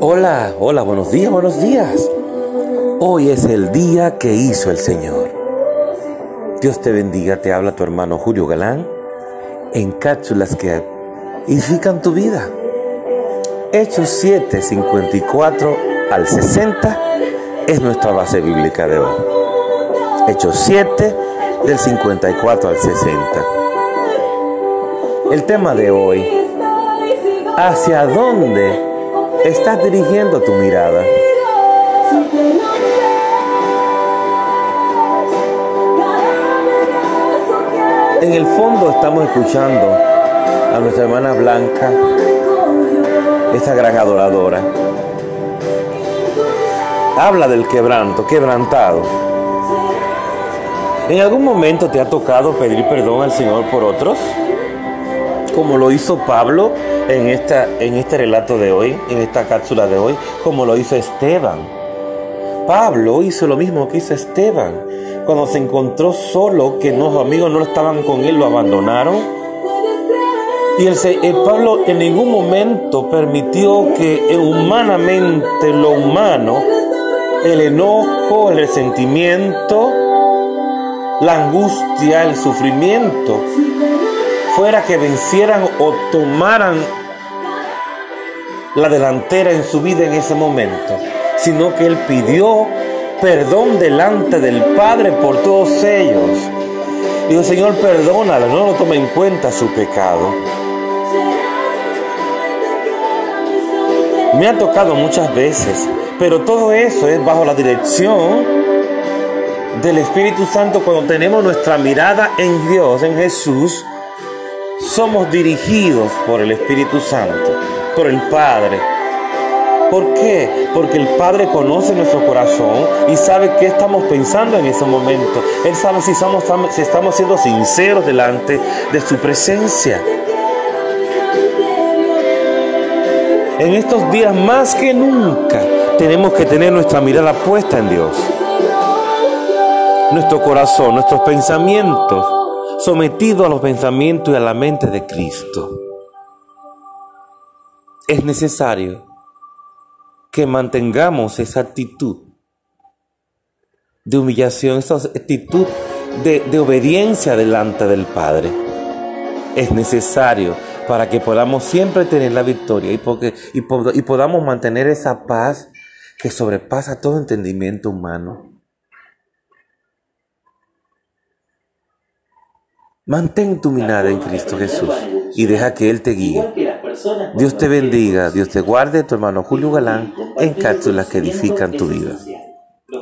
Hola, hola, buenos días, buenos días. Hoy es el día que hizo el Señor. Dios te bendiga, te habla tu hermano Julio Galán en cápsulas que edifican tu vida. Hechos 7, 54 al 60 es nuestra base bíblica de hoy. Hechos 7, del 54 al 60. El tema de hoy, ¿hacia dónde estás dirigiendo tu mirada? En el fondo estamos escuchando a nuestra hermana Blanca, esta gran adoradora. Habla del quebranto, quebrantado. ¿En algún momento te ha tocado pedir perdón al Señor por otros? Como lo hizo Pablo en, esta, en este relato de hoy, en esta cápsula de hoy, como lo hizo Esteban. Pablo hizo lo mismo que hizo Esteban. Cuando se encontró solo, que los amigos no estaban con él, lo abandonaron. Y el, el Pablo en ningún momento permitió que humanamente lo humano, el enojo, el resentimiento, la angustia, el sufrimiento, fuera que vencieran o tomaran la delantera en su vida en ese momento, sino que él pidió perdón delante del Padre por todos ellos. Dijo, Señor, perdónala, no lo tome en cuenta su pecado. Me ha tocado muchas veces, pero todo eso es bajo la dirección del Espíritu Santo, cuando tenemos nuestra mirada en Dios, en Jesús, somos dirigidos por el Espíritu Santo, por el Padre. ¿Por qué? Porque el Padre conoce nuestro corazón y sabe qué estamos pensando en ese momento. Él sabe si, si estamos siendo sinceros delante de su presencia. En estos días más que nunca tenemos que tener nuestra mirada puesta en Dios nuestro corazón, nuestros pensamientos, sometidos a los pensamientos y a la mente de Cristo. Es necesario que mantengamos esa actitud de humillación, esa actitud de, obediencia delante del Padre. Es necesario para que podamos siempre tener la victoria y podamos mantener esa paz que sobrepasa todo entendimiento humano. Mantén tu mirada en Cristo Jesús y deja que Él te guíe. Dios te bendiga, Dios te guarde, tu hermano Julio Galán, en cápsulas que edifican tu vida.